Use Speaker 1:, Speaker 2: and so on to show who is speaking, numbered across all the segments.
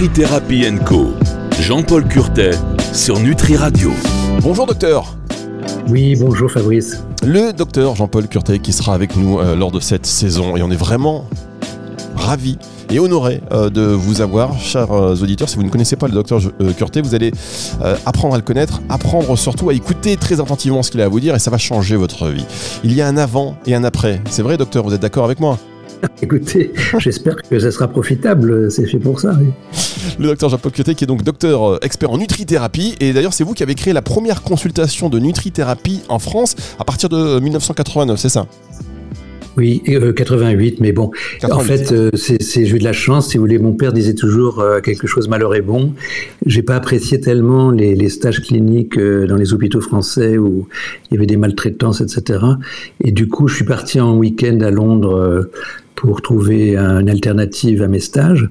Speaker 1: Nutri-Thérapie Co. Jean-Paul Curtet sur Nutri Radio.
Speaker 2: Bonjour docteur.
Speaker 3: Oui, bonjour Fabrice.
Speaker 2: Le docteur Jean-Paul Curtet qui sera avec nous euh, lors de cette saison et on est vraiment ravis et honoré euh, de vous avoir, chers euh, auditeurs. Si vous ne connaissez pas le docteur Curtet, vous allez apprendre à le connaître, apprendre surtout à écouter très attentivement ce qu'il a à vous dire et ça va changer votre vie. Il y a un avant et un après. C'est vrai docteur, vous êtes d'accord avec moi?
Speaker 3: Écoutez, j'espère que ça sera profitable, c'est fait pour ça.
Speaker 2: Le docteur Jean-Paul qui est donc docteur euh, expert en nutrithérapie. Et d'ailleurs, c'est vous qui avez créé la première consultation de nutrithérapie en France à partir de 1989, c'est ça?
Speaker 3: Oui, 88, euh, mais bon, en fait, euh, c'est j'ai eu de la chance. Si vous voulez, mon père disait toujours quelque chose malheur est bon. J'ai pas apprécié tellement les, stages cliniques dans les hôpitaux français où il y avait des maltraitances, etc. Et du coup, je suis parti en week-end à Londres pour trouver une alternative à mes stages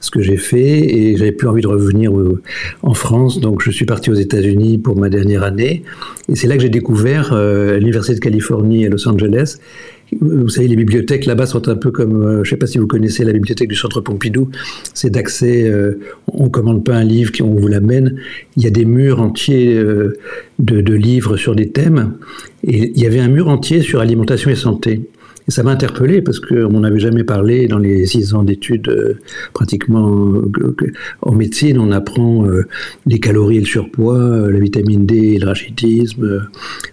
Speaker 3: ce que j'ai fait et j'avais plus envie de revenir euh, en France, donc je suis parti aux États-Unis pour ma dernière année et c'est là que j'ai découvert euh, l'université de Californie à Los Angeles. Vous savez, les bibliothèques là-bas sont un peu comme, euh, je ne sais pas si vous connaissez la bibliothèque du Centre Pompidou, c'est d'accès, on ne commande pas un livre, on vous l'amène, il y a des murs entiers de, de livres sur des thèmes, et il y avait un mur entier sur alimentation et santé. Ça m'a interpellé parce qu'on n'avait jamais parlé dans les six ans d'études euh, pratiquement euh, en médecine. On apprend euh, les calories et le surpoids, la vitamine D et le rachitisme,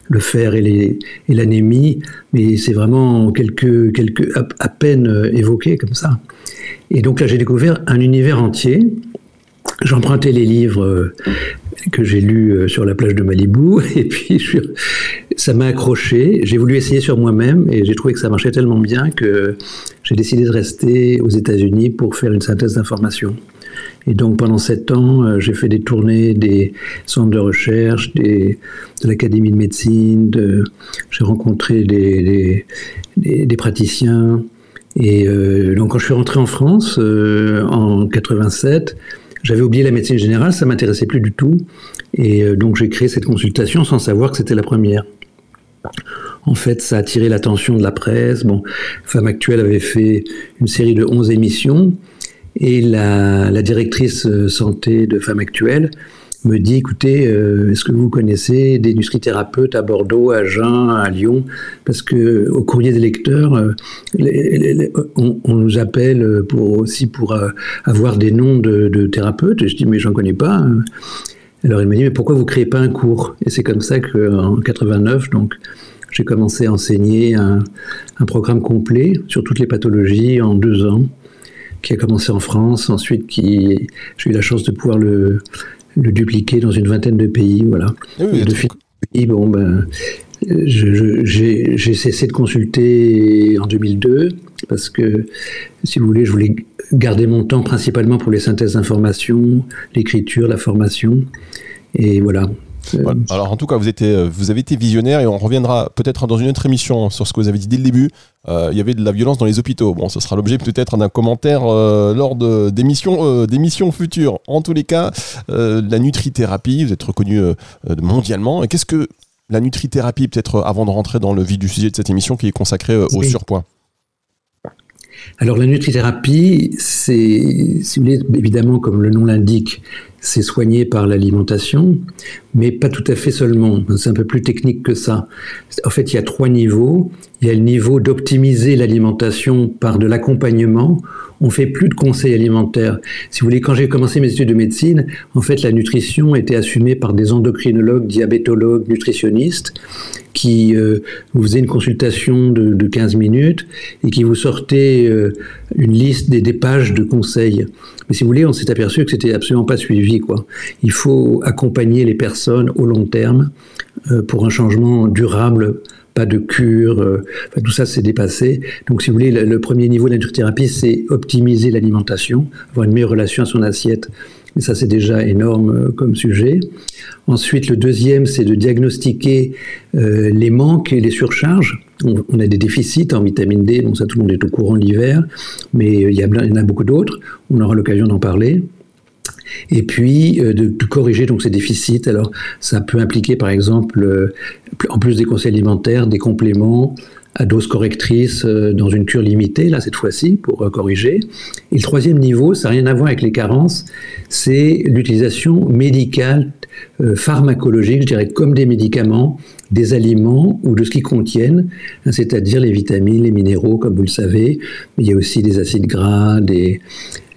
Speaker 3: le fer et l'anémie, mais c'est vraiment quelques, quelques à, peine évoqué comme ça. Et donc là, j'ai découvert un univers entier. J'empruntais les livres que j'ai lus sur la plage de Malibu, et puis je, ça m'a accroché. J'ai voulu essayer sur moi-même et j'ai trouvé que ça marchait tellement bien que j'ai décidé de rester aux États-Unis pour faire une synthèse d'informations. Et donc pendant sept ans, euh, j'ai fait des tournées des centres de recherche, de l'Académie de médecine, de, j'ai rencontré des, praticiens. Et euh, donc quand je suis rentré en France euh, en 87, j'avais oublié la médecine générale, ça m'intéressait plus du tout. Et donc j'ai créé cette consultation sans savoir que c'était la première. En fait, ça a attiré l'attention de la presse. Bon, Femme Actuelle avait fait une série de 11 émissions et la, directrice euh, santé de Femme Actuelle me dit, écoutez, euh, est-ce que vous connaissez des nutrithérapeutes à Bordeaux, à Jeun, à Lyon? Parce que au courrier des lecteurs, euh, on, nous appelle aussi pour avoir des noms de, thérapeutes. Et je dis, mais j'en connais pas. Alors il m'a dit, mais pourquoi vous créez pas un cours? Et c'est comme ça qu'en 89, donc, j'ai commencé à enseigner un, programme complet sur toutes les pathologies en deux ans, qui a commencé en France, ensuite qui j'ai eu la chance de pouvoir le, dupliquer dans une vingtaine de pays, voilà.
Speaker 2: Oui,
Speaker 3: de bon ben, j'ai cessé de consulter en 2002 parce que, si vous voulez, je voulais garder mon temps principalement pour les synthèses d'informations, l'écriture, la formation. Et voilà.
Speaker 2: Alors en tout cas, vous, euh, vous avez été visionnaire et on reviendra peut-être dans une autre émission sur ce que vous avez dit dès le début. Euh, il y avait de la violence dans les hôpitaux. Bon, ce sera l'objet peut-être d'un commentaire euh, lors d'émissions futures. En tous les cas, la nutrithérapie, vous êtes reconnu mondialement. Et qu'est-ce que la nutrithérapie, peut-être avant de rentrer dans le vif du sujet de cette émission qui est consacrée au surpoids?
Speaker 3: Alors la nutrithérapie, c'est, évidemment, comme le nom l'indique, c'est soigné par l'alimentation, mais pas tout à fait seulement. C'est un peu plus technique que ça. En fait, il y a trois niveaux. Il y a le niveau d'optimiser l'alimentation par de l'accompagnement. On fait plus de conseils alimentaires. Si vous voulez, quand j'ai commencé mes études de médecine, en fait, la nutrition était assumée par des endocrinologues, diabétologues, nutritionnistes qui euh, vous faisaient une consultation de, 15 minutes et qui vous sortaient euh, une liste des, pages de conseils. Mais si vous voulez, on s'est aperçu que c'était absolument pas suivi. Il faut accompagner les personnes au long terme euh, pour un changement durable, pas de cure. Tout ça, c'est dépassé. Donc, si vous voulez, le, premier niveau de la c'est optimiser l'alimentation, avoir une meilleure relation à son assiette. Mais ça, c'est déjà énorme euh, comme sujet. Ensuite, le deuxième, c'est de diagnostiquer les manques et les surcharges. On, a des déficits en vitamine D, donc ça, tout le monde est au courant l'hiver, mais il y, a, il y en a beaucoup d'autres. On aura l'occasion d'en parler et puis euh, de, corriger donc ces déficits. Alors ça peut impliquer par exemple, euh, en plus des conseils alimentaires, des compléments, à dose correctrice dans une cure limitée, là cette fois-ci, pour corriger. Et le troisième niveau, ça n'a rien à voir avec les carences, c'est l'utilisation médicale, pharmacologique, je dirais comme des médicaments, des aliments ou de ce qu'ils contiennent, hein, c'est-à-dire les vitamines, les minéraux, comme vous le savez. Il y a aussi des acides gras, des,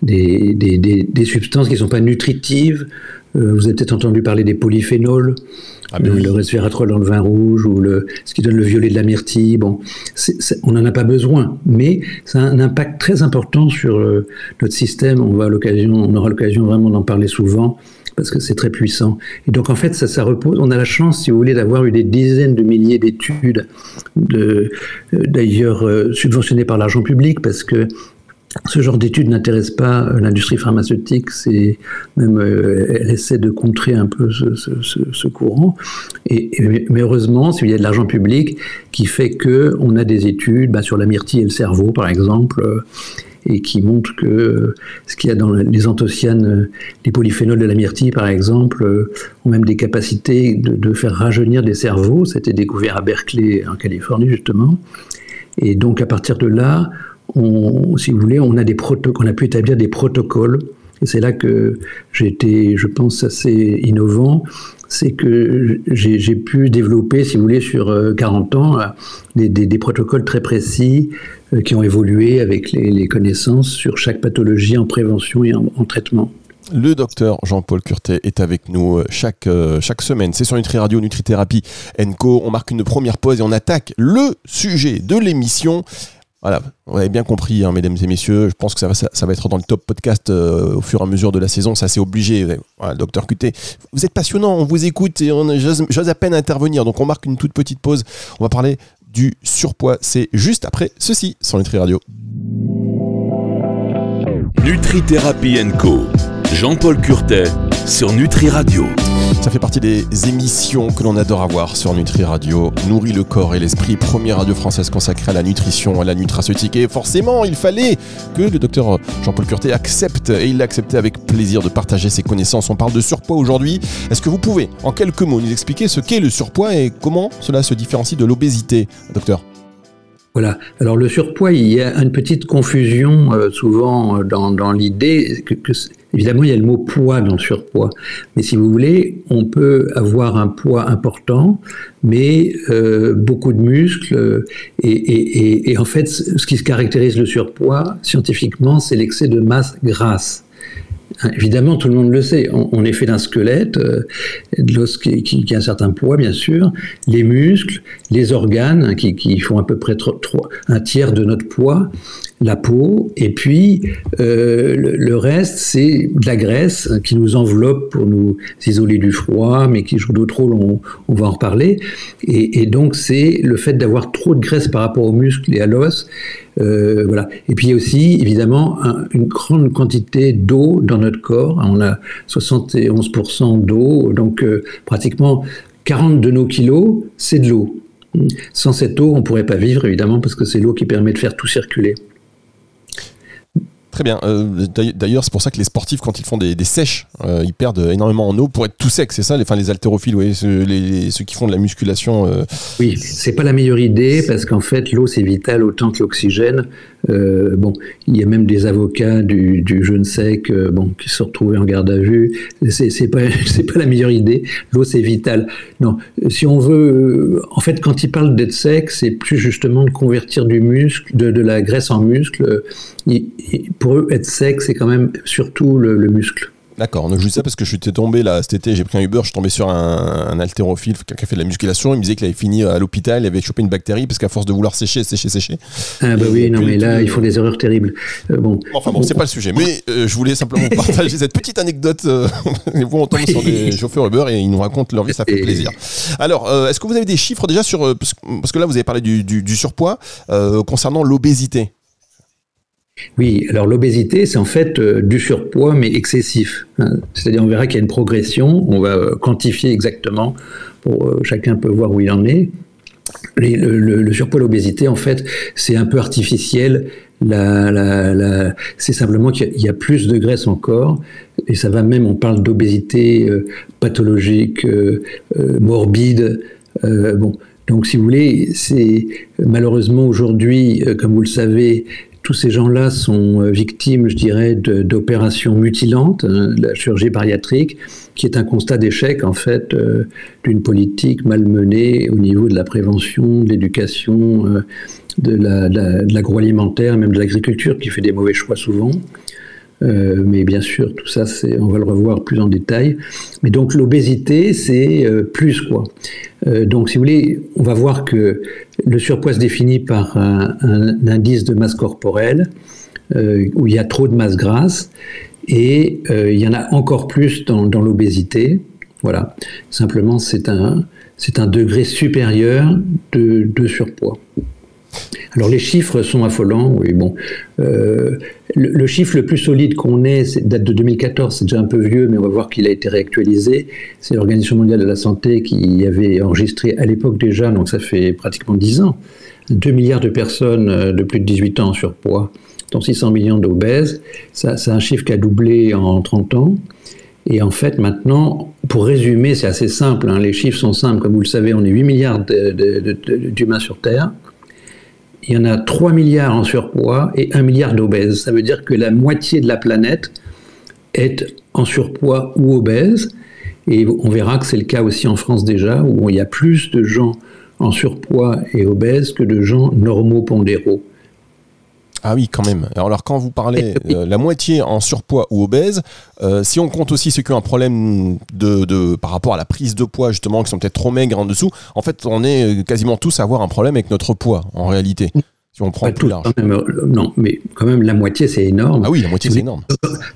Speaker 3: des, des, substances qui ne sont pas nutritives. Euh, vous avez peut-être entendu parler des polyphénols, ah, le resveratrol dans le vin rouge ou le, ce qui donne le violet de la myrtille. Bon, on n'en a pas besoin, mais ça a un impact très important sur euh, notre système. On, va l'occasion, on aura l'occasion vraiment d'en parler souvent parce que c'est très puissant. Et donc en fait, ça, ça repose. On a la chance, si vous voulez, d'avoir eu des dizaines de milliers d'études, de, euh, d'ailleurs subventionnées par l'argent public, parce que ce genre d'études n'intéresse pas euh, l'industrie pharmaceutique, c'est même euh, elle essaie de contrer un peu ce, courant. Et, mais heureusement, il y a de l'argent public qui fait que on a des études bah, sur la myrtille et le cerveau, par exemple, euh, et qui montrent que ce qu'il y a dans les anthocyanes, les polyphénols de la myrtille, par exemple, ont même des capacités de, de faire rajeunir des cerveaux. C'était découvert à Berkeley, en Californie, justement. Et donc, à partir de là, on, si vous voulez, on a, pu établir des protocoles. Et c'est là que j'ai été, je pense, assez innovant. C'est que j'ai pu développer, si vous voulez, sur 40 euh, ans, des, protocoles très précis euh, qui ont évolué avec les, connaissances sur chaque pathologie en prévention et en, traitement.
Speaker 2: Le docteur Jean-Paul Curtet est avec nous euh, chaque, semaine. C'est sur Nutri Radio, Nutrithérapie Co. On marque une première pause et on attaque le sujet de l'émission. Voilà, vous avez bien compris, hein, mesdames et messieurs. Je pense que ça va, ça, va être dans le top podcast euh, au fur et à mesure de la saison. Ça, c'est obligé. Voilà, docteur QT, vous êtes passionnant, on vous écoute et j'ose à peine intervenir. Donc, on marque une toute petite pause. On va parler du surpoids. C'est juste après ceci sur Nutri Radio.
Speaker 1: Nutri Thérapie Co. Jean-Paul Curtet sur Nutri Radio.
Speaker 2: Ça fait partie des émissions que l'on adore avoir sur Nutri Radio. Nourrit le corps et l'esprit, première radio française consacrée à la nutrition, à la nutraceutique. Et forcément, il fallait que le docteur Jean-Paul Curté accepte, et il l'a accepté avec plaisir de partager ses connaissances. On parle de surpoids aujourd'hui. Est-ce que vous pouvez, en quelques mots, nous expliquer ce qu'est le surpoids et comment cela se différencie de l'obésité, docteur?
Speaker 3: Voilà. Alors le surpoids, il y a une petite confusion euh, souvent euh, dans, l'idée que, évidemment il y a le mot poids dans le surpoids, mais si vous voulez, on peut avoir un poids important, mais euh, beaucoup de muscles et, et en fait, ce qui caractérise le surpoids scientifiquement, c'est l'excès de masse grasse. Évidemment, tout le monde le sait. On, est fait d'un squelette, euh, de l'os qui, a un certain poids, bien sûr, les muscles, les organes hein, qui, font à peu près un tiers de notre poids, la peau, et puis euh, le, reste, c'est de la graisse qui nous enveloppe pour nous isoler du froid, mais qui joue d'autres rôles, on, va en reparler. Et, donc, c'est le fait d'avoir trop de graisse par rapport aux muscles et à l'os. Euh, voilà. Et puis il y a aussi évidemment une grande quantité d'eau dans notre corps. On a 71% d'eau, donc euh, pratiquement 40 de nos kilos, c'est de l'eau. Sans cette eau, on ne pourrait pas vivre évidemment parce que c'est l'eau qui permet de faire tout circuler.
Speaker 2: Très bien. Euh, d'ailleurs, c'est pour ça que les sportifs, quand ils font des, sèches, euh, ils perdent énormément en eau pour être tout secs. C'est ça, les, enfin, les haltérophiles, ceux, ceux qui font de la musculation.
Speaker 3: Euh. Oui, c'est pas la meilleure idée parce qu'en fait, l'eau c'est vital autant que l'oxygène. Bon, il y a même des avocats du, du jeune sec, bon, qui se sont retrouvés en garde à vue. C'est pas, pas la meilleure idée. L'eau c'est vital. Non, si on veut, en fait, quand ils parlent d'être sec, c'est plus justement de convertir du muscle, de, la graisse en muscle. pour pour eux, être sec, c'est quand même surtout le, muscle.
Speaker 2: D'accord, donc je dis ça parce que je suis tombé là cet été, j'ai pris un Uber, je suis tombé sur un, un haltérophile, qui a fait de la musculation, il me disait qu'il avait fini à l'hôpital, il avait chopé une bactérie parce qu'à force de vouloir sécher, sécher, sécher.
Speaker 3: Ah bah oui, non mais là, ils font des erreurs terribles.
Speaker 2: Euh, bon. Enfin bon, c'est pas le sujet, mais euh, je voulais simplement partager cette petite anecdote. Euh, vous, on tombe sur des chauffeurs Uber et ils nous racontent leur vie, ça fait plaisir. Alors, est-ce que vous avez des chiffres déjà sur, parce que là vous avez parlé du, du surpoids, concernant l'obésité?
Speaker 3: Oui, alors l'obésité, c'est en fait euh, du surpoids, mais excessif. Hein. C'est-à-dire, on verra qu'il y a une progression, on va euh, quantifier exactement, pour, euh, chacun peut voir où il en est. le, surpoids, l'obésité, en fait, c'est un peu artificiel. c'est simplement qu'il y, a plus de graisse encore, et ça va même, on parle d'obésité pathologique, morbide. bon, Donc, si vous voulez, c'est malheureusement aujourd'hui, comme vous le savez, tous ces gens-là sont euh, victimes, je dirais, d'opérations mutilantes, hein, la chirurgie bariatrique, qui est un constat d'échec, en fait, euh, d'une politique malmenée au niveau de la prévention, de l'éducation, euh, de l'agroalimentaire, même de l'agriculture, qui fait des mauvais choix souvent. Euh, mais bien sûr, tout ça, on va le revoir plus en détail. Mais donc l'obésité, c'est euh, plus quoi. Euh, donc si vous voulez, on va voir que le surpoids se définit par un, indice de masse corporelle où il y a trop de masse grasse et il y en a encore plus dans, l'obésité. Voilà. Simplement, c'est un, un degré supérieur de surpoids. Alors les chiffres sont affolants, oui, bon. Euh, le, chiffre le plus solide qu'on ait, date de 2014, c'est déjà un peu vieux, mais on va voir qu'il a été réactualisé. C'est l'Organisation mondiale de la santé qui avait enregistré à l'époque déjà, donc ça fait pratiquement 10 ans, 2 milliards de personnes euh, de plus de 18 ans en surpoids, dont 600 millions d'obèses. Ça, c'est un chiffre qui a doublé en 30 ans. Et en fait, maintenant, pour résumer, c'est assez simple, hein, les chiffres sont simples. Comme vous le savez, on est 8 milliards d'humains sur Terre il y en a 3 milliards en surpoids et 1 milliard d'obèses. Ça veut dire que la moitié de la planète est en surpoids ou obèse. Et on verra que c'est le cas aussi en France déjà, où il y a plus de gens en surpoids et obèses que de gens normaux pondéraux.
Speaker 2: Ah oui, quand même. Alors, quand vous parlez euh, la moitié en surpoids ou obèse, euh, si on compte aussi ceux qui ont un problème de, par rapport à la prise de poids, justement, qui sont peut-être trop maigres en dessous, en fait, on est quasiment tous à avoir un problème avec notre poids, en réalité on prend plus large.
Speaker 3: Euh, non, mais quand même, la moitié, c'est énorme.
Speaker 2: Ah oui, la moitié, c'est énorme.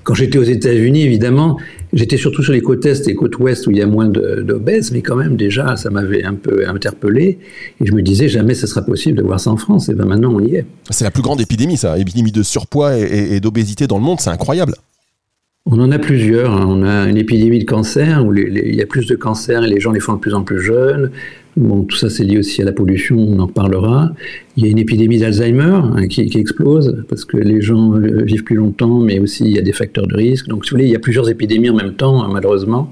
Speaker 3: Quand j'étais aux États-Unis, évidemment, j'étais surtout sur les côtes est et côtes ouest où il y a moins d'obèses, mais quand même, déjà, ça m'avait un peu interpellé. Et je me disais, jamais ce sera possible de voir ça en France. Et bien maintenant, on y est.
Speaker 2: C'est la plus grande épidémie, ça. Épidémie de surpoids et, d'obésité dans le monde, c'est incroyable.
Speaker 3: On en a plusieurs. Hein. On a une épidémie de cancer où il y a plus de cancers et les gens les font de plus en plus jeunes. Bon, tout ça, c'est lié aussi à la pollution, on en reparlera. Il y a une épidémie d'Alzheimer hein, qui, explose parce que les gens euh, vivent plus longtemps, mais aussi il y a des facteurs de risque. Donc, si vous voulez, il y a plusieurs épidémies en même temps, hein, malheureusement.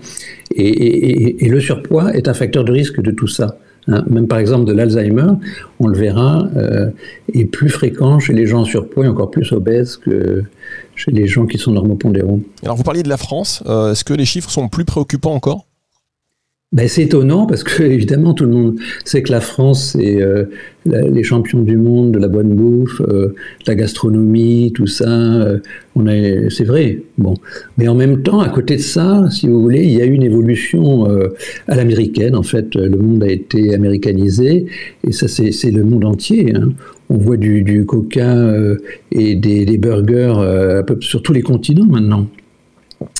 Speaker 3: Et, le surpoids est un facteur de risque de tout ça. Hein. Même par exemple de l'Alzheimer, on le verra, euh, est plus fréquent chez les gens en surpoids et encore plus obèses que chez les gens qui sont normopondéraux.
Speaker 2: Alors, vous parliez de la France. Euh, est-ce que les chiffres sont plus préoccupants encore?
Speaker 3: Ben, c'est étonnant parce que évidemment tout le monde sait que la France c'est euh, les champions du monde de la bonne bouffe, euh, la gastronomie, tout ça. Euh, on est, c'est vrai. Bon, mais en même temps, à côté de ça, si vous voulez, il y a eu une évolution à l'américaine. En fait, le monde a été américanisé et ça c'est, le monde entier. Hein. On voit du, du coca et des, des burgers peu, sur tous les continents maintenant.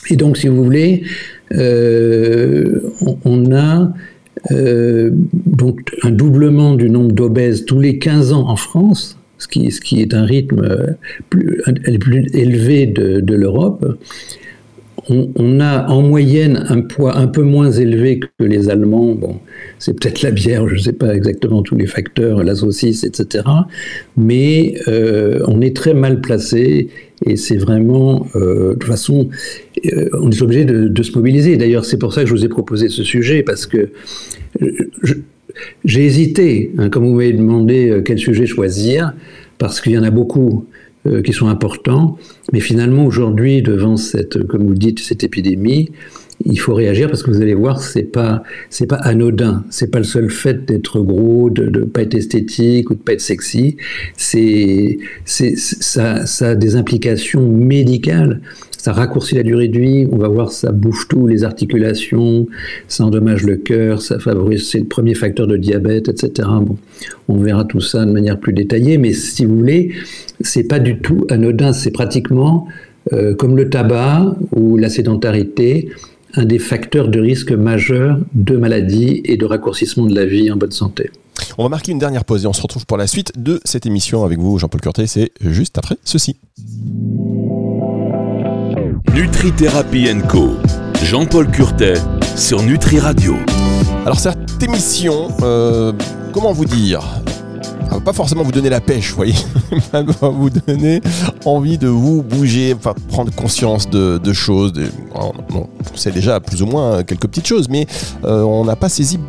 Speaker 3: Et donc, si vous voulez, euh, on, a euh, donc un doublement du nombre d'obèses tous les 15 ans en France, ce qui, est un rythme plus, plus élevé de, l'Europe. On, a en moyenne un poids un peu moins élevé que les Allemands. Bon, c'est peut-être la bière, je ne sais pas exactement tous les facteurs, la saucisse, etc. Mais euh, on est très mal placé et c'est vraiment, euh, de toute façon, euh, on est obligé de, se mobiliser. D'ailleurs, c'est pour ça que je vous ai proposé ce sujet, parce que j'ai hésité, hein, comme vous m'avez demandé quel sujet choisir, parce qu'il y en a beaucoup qui sont importants, mais finalement aujourd'hui, devant cette, comme vous dites, cette épidémie, il faut réagir parce que vous allez voir, c'est pas c'est pas anodin. C'est pas le seul fait d'être gros, de ne pas être esthétique ou de pas être sexy. C'est c'est ça, ça a des implications médicales. Ça raccourcit la durée de vie. On va voir, ça bouffe tout, les articulations, ça endommage le cœur, ça favorise, c'est le premier facteur de diabète, etc. Bon, on verra tout ça de manière plus détaillée. Mais si vous voulez, c'est pas du tout anodin. C'est pratiquement euh, comme le tabac ou la sédentarité, un des facteurs de risque majeur de maladie et de raccourcissement de la vie en bonne santé.
Speaker 2: On va marquer une dernière pause et on se retrouve pour la suite de cette émission avec vous, Jean-Paul Curtet. C'est juste après ceci.
Speaker 1: Nutri Thérapie Co. Jean-Paul Curtet sur Nutri Radio.
Speaker 2: Alors cette émission, euh, comment vous dire? Va pas forcément vous donner la pêche, vous voyez, va vous donner envie de vous bouger, enfin prendre conscience de, choses. on sait déjà plus ou moins quelques petites choses, mais euh, on n'a pas saisi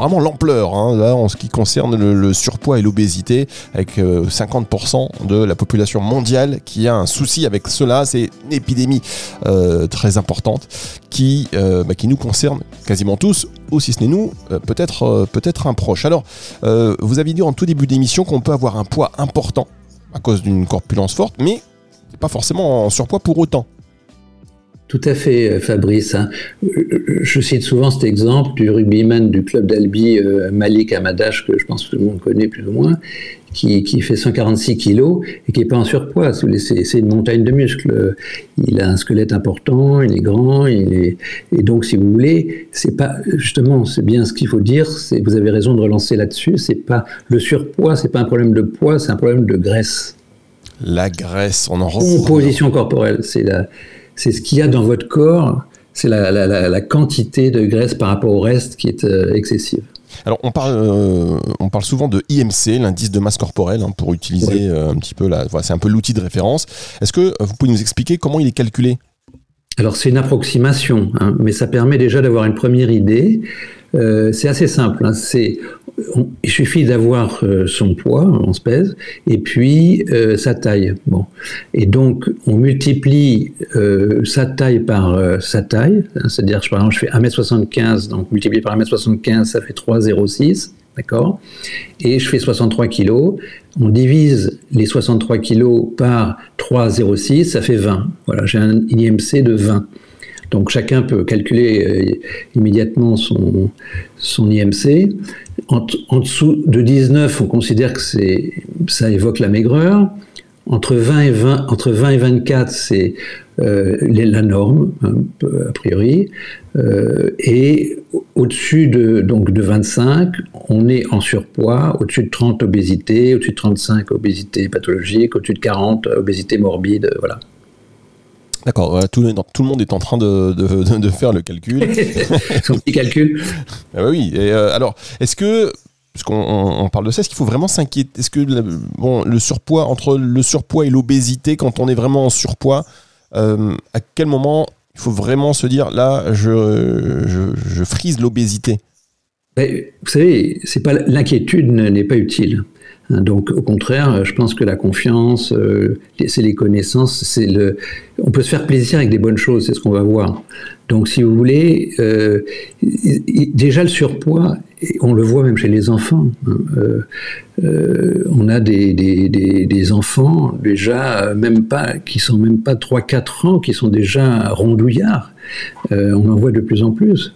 Speaker 2: vraiment l'ampleur hein, en ce qui concerne le, surpoids et l'obésité, avec 50% euh, de la population mondiale qui a un souci avec cela. C'est une épidémie euh, très importante qui, bah, qui nous concerne quasiment tous, ou si ce n'est nous, peut-être peut-être un proche. Alors, vous avez dit en tout début d'émission qu'on peut avoir un poids important à cause d'une corpulence forte, mais pas forcément en surpoids pour autant.
Speaker 3: Tout à fait, euh, Fabrice. Hein. Euh, je cite souvent cet exemple du rugbyman du club d'Albi, euh, Malik Amadash, que je pense que tout le monde connaît plus ou moins, qui, fait 146 kilos et qui n'est pas en surpoids. C'est une montagne de muscles. Il a un squelette important, il est grand, il est... et donc, si vous voulez, c'est pas justement, c'est bien ce qu'il faut dire. Vous avez raison de relancer là-dessus. C'est pas le surpoids, c'est pas un problème de poids, c'est un problème de graisse.
Speaker 2: La graisse, on en
Speaker 3: Composition corporelle, c'est la c'est ce qu'il y a dans votre corps, c'est la, quantité de graisse par rapport au reste qui est euh, excessive.
Speaker 2: Alors on parle, euh, on parle souvent de IMC, l'indice de masse corporelle, hein, pour utiliser euh, un petit peu la, c'est un peu l'outil de référence. Est-ce que vous pouvez nous expliquer comment il est calculé?
Speaker 3: Alors c'est une approximation, hein, mais ça permet déjà d'avoir une première idée. c'est assez simple. Hein, c'est il suffit d'avoir euh, son poids, on se pèse, et puis euh, sa taille. Bon. Et donc, on multiplie euh, sa taille par sa taille, hein, c'est-à-dire, par exemple, je fais 1m75, donc multiplié par 1m75, ça fait 3,06, d'accord? Et je fais 63 kg, on divise les 63 kg par 3,06, ça fait 20. Voilà, j'ai un IMC de 20. Donc chacun peut calculer immédiatement son, son IMC. En, dessous de 19, on considère que ça évoque la maigreur. Entre 20 et, 20, entre 20 et 24, c'est euh, la norme, hein, a priori. Euh, et au-dessus de, de 25, on est en surpoids. Au-dessus de 30, obésité. Au-dessus de 35, obésité pathologique. Au-dessus de 40, obésité morbide. Voilà.
Speaker 2: D'accord, tout, tout, le monde est en train de, de, faire le calcul.
Speaker 3: Son petit calcul.
Speaker 2: Ah bah oui, et euh, alors, est-ce que, puisqu'on on parle de ça, est-ce qu'il faut vraiment s'inquiéter Est-ce que bon, le surpoids, entre le surpoids et l'obésité, quand on est vraiment en surpoids, euh, à quel moment il faut vraiment se dire, là, je, je, je frise l'obésité?
Speaker 3: Vous savez, c'est pas l'inquiétude n'est pas utile. Donc au contraire, je pense que la confiance, euh, c'est les connaissances. On peut se faire plaisir avec des bonnes choses, c'est ce qu'on va voir. Donc si vous voulez, euh, déjà le surpoids, on le voit même chez les enfants. Hein, euh, on a des, des, des, enfants déjà même pas qui sont même pas 3-4 ans, qui sont déjà rondouillards. on en voit de plus en plus.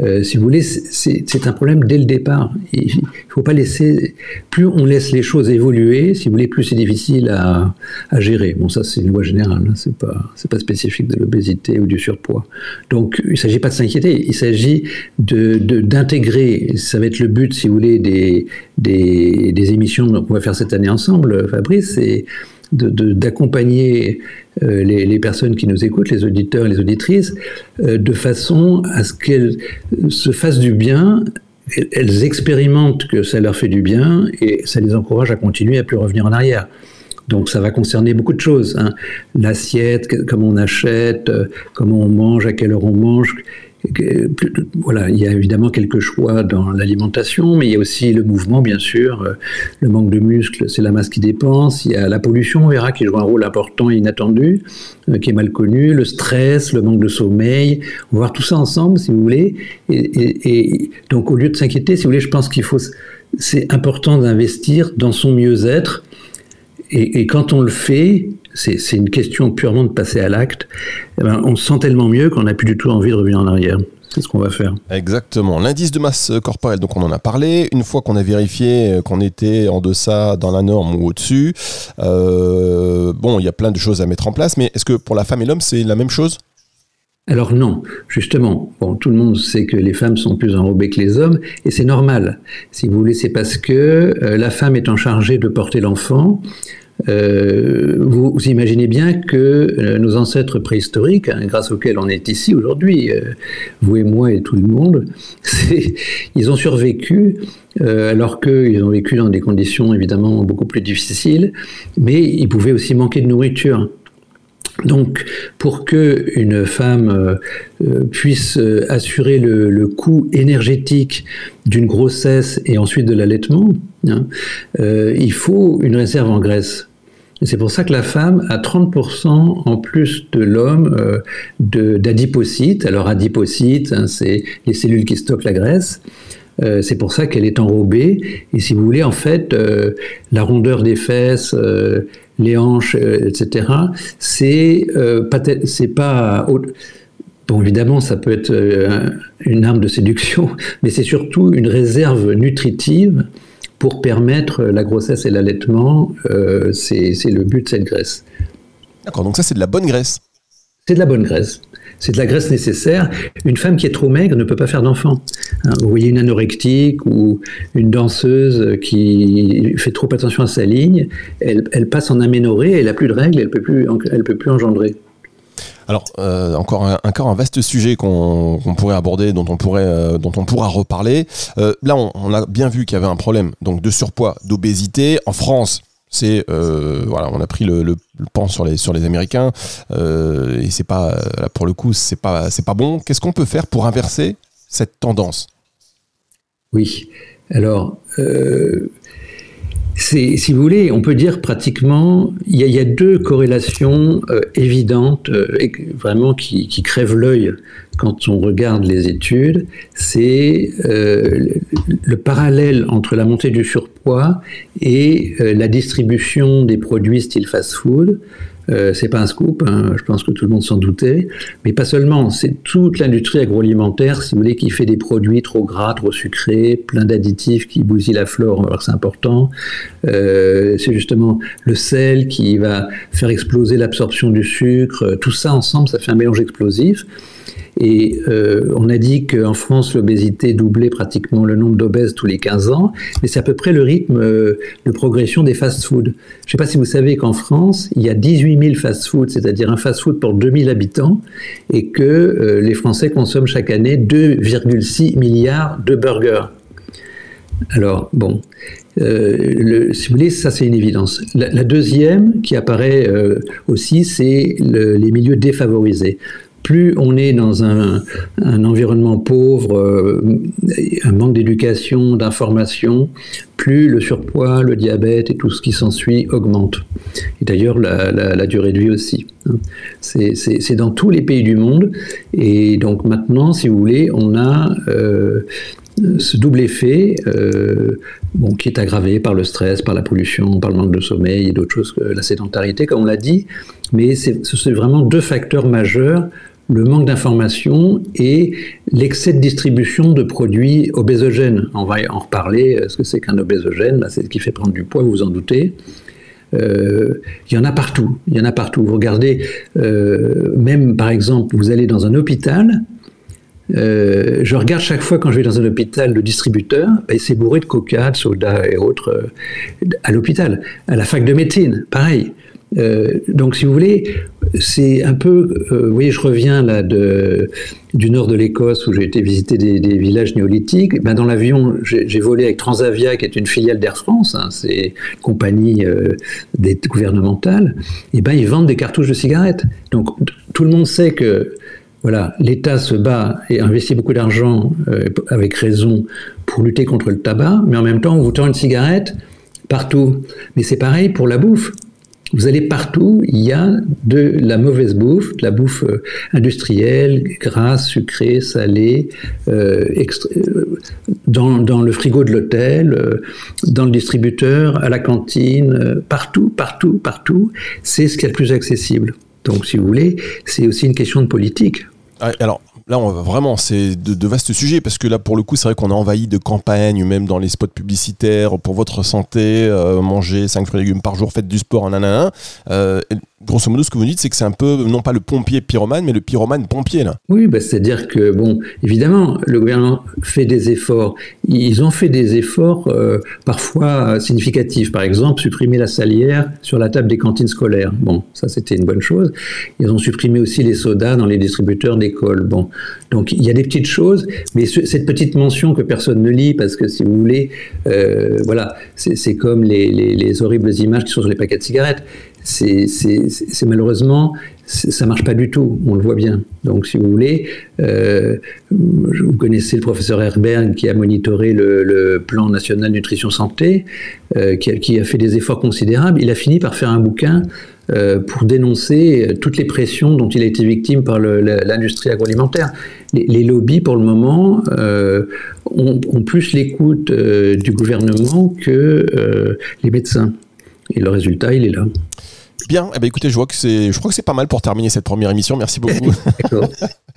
Speaker 3: Euh, si vous voulez, c'est un problème dès le départ. Il faut pas laisser. Plus on laisse les choses évoluer, si vous voulez, plus c'est difficile à, gérer. Bon, ça, c'est une loi générale. Hein, c'est pas, c'est pas spécifique de l'obésité ou du surpoids. Donc, il ne s'agit pas de s'inquiéter. Il s'agit d'intégrer. Ça va être le but, si vous voulez, des, des, émissions qu'on va faire cette année ensemble, Fabrice. D'accompagner euh, les, personnes qui nous écoutent, les auditeurs et les auditrices, euh, de façon à ce qu'elles se fassent du bien, elles expérimentent que ça leur fait du bien et ça les encourage à continuer à plus revenir en arrière. Donc ça va concerner beaucoup de choses. Hein. L'assiette, comment on achète, euh, comment on mange, à quelle heure on mange, voilà, il y a évidemment quelques choix dans l'alimentation, mais il y a aussi le mouvement, bien sûr. Euh, le manque de muscles, c'est la masse qui dépense. Il y a la pollution, on verra, qui joue un rôle important et inattendu, euh, qui est mal connu. Le stress, le manque de sommeil. On va voir tout ça ensemble, si vous voulez. Et, donc, au lieu de s'inquiéter, si vous voulez, je pense qu'il faut. C'est important d'investir dans son mieux-être. et quand on le fait, c'est une question purement de passer à l'acte, eh ben, on se sent tellement mieux qu'on n'a plus du tout envie de revenir en arrière. C'est ce qu'on va faire.
Speaker 2: Exactement. L'indice de masse corporelle, donc on en a parlé. Une fois qu'on a vérifié qu'on était en deçà, dans la norme ou au-dessus, euh, bon, il y a plein de choses à mettre en place, mais est-ce que pour la femme et l'homme, c'est la même chose?
Speaker 3: Alors non, justement, bon, tout le monde sait que les femmes sont plus enrobées que les hommes, et c'est normal. Si vous voulez, c'est parce que euh, la femme étant chargée de porter l'enfant, euh, vous, imaginez bien que euh, nos ancêtres préhistoriques, hein, grâce auxquels on est ici aujourd'hui, euh, vous et moi et tout le monde, ils ont survécu alors qu'ils ont vécu dans des conditions évidemment beaucoup plus difficiles, mais ils pouvaient aussi manquer de nourriture. Donc, pour que une femme euh, euh, puisse euh, assurer le, coût énergétique d'une grossesse et ensuite de l'allaitement, hein, il faut une réserve en graisse. C'est pour ça que la femme a 30% en plus de l'homme d'adipocytes. Alors adipocytes, hein, c'est les cellules qui stockent la graisse. c'est pour ça qu'elle est enrobée. Et si vous voulez, en fait, la rondeur des fesses, les hanches, euh, etc. C'est euh, c'est pas Bon, évidemment, ça peut être euh, une arme de séduction, mais c'est surtout une réserve nutritive pour permettre la grossesse et l'allaitement. c'est le but de cette graisse.
Speaker 2: D'accord, donc ça c'est de la bonne graisse.
Speaker 3: C'est de la bonne graisse. C'est de la graisse nécessaire. Une femme qui est trop maigre ne peut pas faire d'enfant. Hein, vous voyez une anorectique ou une danseuse qui fait trop attention à sa ligne, elle, passe en aménorrhée, elle n'a plus de règles, elle ne peut, plus, elle peut plus engendrer.
Speaker 2: Alors, euh, encore, un, vaste sujet qu'on pourrait aborder, dont on, euh, pourra reparler. Euh, là, on, a bien vu qu'il y avait un problème donc, de surpoids, d'obésité. En France, c'est voilà, on a pris le, pan sur les Américains et c'est pas pour le coup c'est pas pas bon. Qu'est-ce qu'on peut faire pour inverser cette tendance?
Speaker 3: Oui, alors. Si vous voulez, on peut dire pratiquement, il y a, deux corrélations évidentes, et vraiment qui, crèvent l'œil quand on regarde les études, c'est euh, le parallèle entre la montée du surpoids et euh, la distribution des produits style fast-food. Euh, c'est pas un scoop, hein, je pense que tout le monde s'en doutait, mais pas seulement, c'est toute l'industrie agroalimentaire, si vous voulez, qui fait des produits trop gras, trop sucrés, plein d'additifs qui bousillent la flore, que c'est important. c'est justement le sel qui va faire exploser l'absorption du sucre, tout ça ensemble, ça fait un mélange explosif. Et euh, on a dit qu'en France, l'obésité doublait pratiquement le nombre d'obèses tous les 15 ans, mais c'est à peu près le rythme euh, de progression des fast-foods. Je ne sais pas si vous savez qu'en France, il y a 18 000 fast-foods, c'est-à-dire un fast-food pour 2000 habitants, et que euh, les Français consomment chaque année 2,6 milliards de burgers. Alors, bon, si vous voulez, ça c'est une évidence. La, deuxième qui apparaît aussi, c'est les milieux défavorisés plus on est dans un, environnement pauvre, euh, un manque d'éducation, d'information, plus le surpoids, le diabète et tout ce qui s'ensuit augmente. Et d'ailleurs, la, durée de vie aussi. Hein. C'est dans tous les pays du monde. Et donc maintenant, si vous voulez, on a euh, ce double effet euh, bon, qui est aggravé par le stress, par la pollution, par le manque de sommeil et d'autres choses la sédentarité, comme on l'a dit. Mais c'est vraiment deux facteurs majeurs le manque d'information et l'excès de distribution de produits obésogènes. On va en reparler. Ce que c'est qu'un obésogène bah, C'est ce qui fait prendre du poids, vous vous en doutez. Euh, il y en a partout. Il y en a partout. Vous regardez, euh, même par exemple, vous allez dans un hôpital. Euh, je regarde chaque fois quand je vais dans un hôpital le distributeur, bah, c'est bourré de coca, de soda et autres à l'hôpital. À la fac de médecine, pareil. Euh, donc, si vous voulez, c'est un peu. Euh, vous voyez, je reviens là du nord de l'Écosse où j'ai été visiter des, villages néolithiques. Ben, dans l'avion, j'ai volé avec Transavia, qui est une filiale d'Air France, hein, c'est une compagnie euh, gouvernementale. Et ben, ils vendent des cartouches de cigarettes. Donc, tout le monde sait que. Voilà, l'État se bat et investit beaucoup d'argent, avec raison, pour lutter contre le tabac, mais en même temps, on vous tend une cigarette partout. Mais c'est pareil pour la bouffe. Vous allez partout, il y a de la mauvaise bouffe, de la bouffe euh, industrielle, grasse, sucrée, salée, euh, euh, dans, le frigo de l'hôtel, dans le distributeur, à la cantine, partout, partout, partout. C'est ce qui est le plus accessible. Donc, si vous voulez, c'est aussi une question de politique.
Speaker 2: Ah, alors, là, vraiment, c'est de, vastes sujets parce que là, pour le coup, c'est vrai qu'on a envahi de campagnes, même dans les spots publicitaires pour votre santé, euh, manger 5 fruits et légumes par jour, faites du sport, nanana. Euh, grosso modo, ce que vous dites, c'est que c'est un peu, non pas le pompier pyromane, mais le pyromane pompier, là.
Speaker 3: Oui, bah, c'est-à-dire que, bon, évidemment, le gouvernement fait des efforts. Ils ont fait des efforts euh, parfois significatifs. Par exemple, supprimer la salière sur la table des cantines scolaires. Bon, ça, c'était une bonne chose. Ils ont supprimé aussi les sodas dans les distributeurs d'école. Bon, donc il y a des petites choses, mais cette petite mention que personne ne lit, parce que si vous voulez, euh, voilà, c'est comme les, les horribles images qui sont sur les paquets de cigarettes c'est malheureusement ça marche pas du tout, on le voit bien. Donc, si vous voulez, euh, vous connaissez le professeur Herberg qui a monitoré le, plan national nutrition santé, euh, qui, a, fait des efforts considérables. Il a fini par faire un bouquin pour dénoncer toutes les pressions dont il a été victime par l'industrie agroalimentaire. Les, lobbies, pour le moment, ont, ont, plus l'écoute du gouvernement que les médecins. Et le résultat, il est là.
Speaker 2: Bien, eh ben écoutez, je vois que c'est, je crois que c'est pas mal pour terminer cette première émission. Merci beaucoup.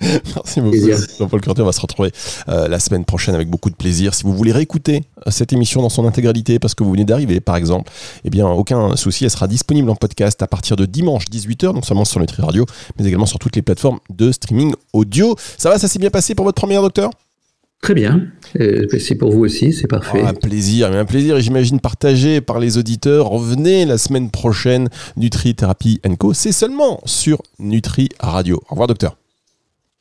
Speaker 2: Merci beaucoup. Jean-Paul Curté, on va se retrouver euh, la semaine prochaine avec beaucoup de plaisir. Si vous voulez réécouter euh, cette émission dans son intégralité parce que vous venez d'arriver, par exemple, eh bien, aucun souci, elle sera disponible en podcast à partir de dimanche 18h, non seulement sur Nutri Radio, mais également sur toutes les plateformes de streaming audio. Ça va, ça s'est bien passé pour votre première, docteur?
Speaker 3: Très bien. C'est pour vous aussi, c'est parfait.
Speaker 2: un plaisir, un plaisir, et j'imagine partagé par les auditeurs. Revenez la semaine prochaine, Nutri Thérapie Co. C'est seulement sur Nutri Radio. Au revoir, docteur.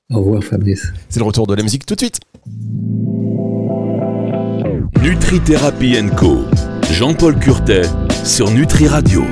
Speaker 3: Au revoir, Fabrice.
Speaker 2: C'est le retour de la musique tout de suite.
Speaker 1: Nutri Thérapie Co. Jean-Paul Curtet sur Nutri Radio.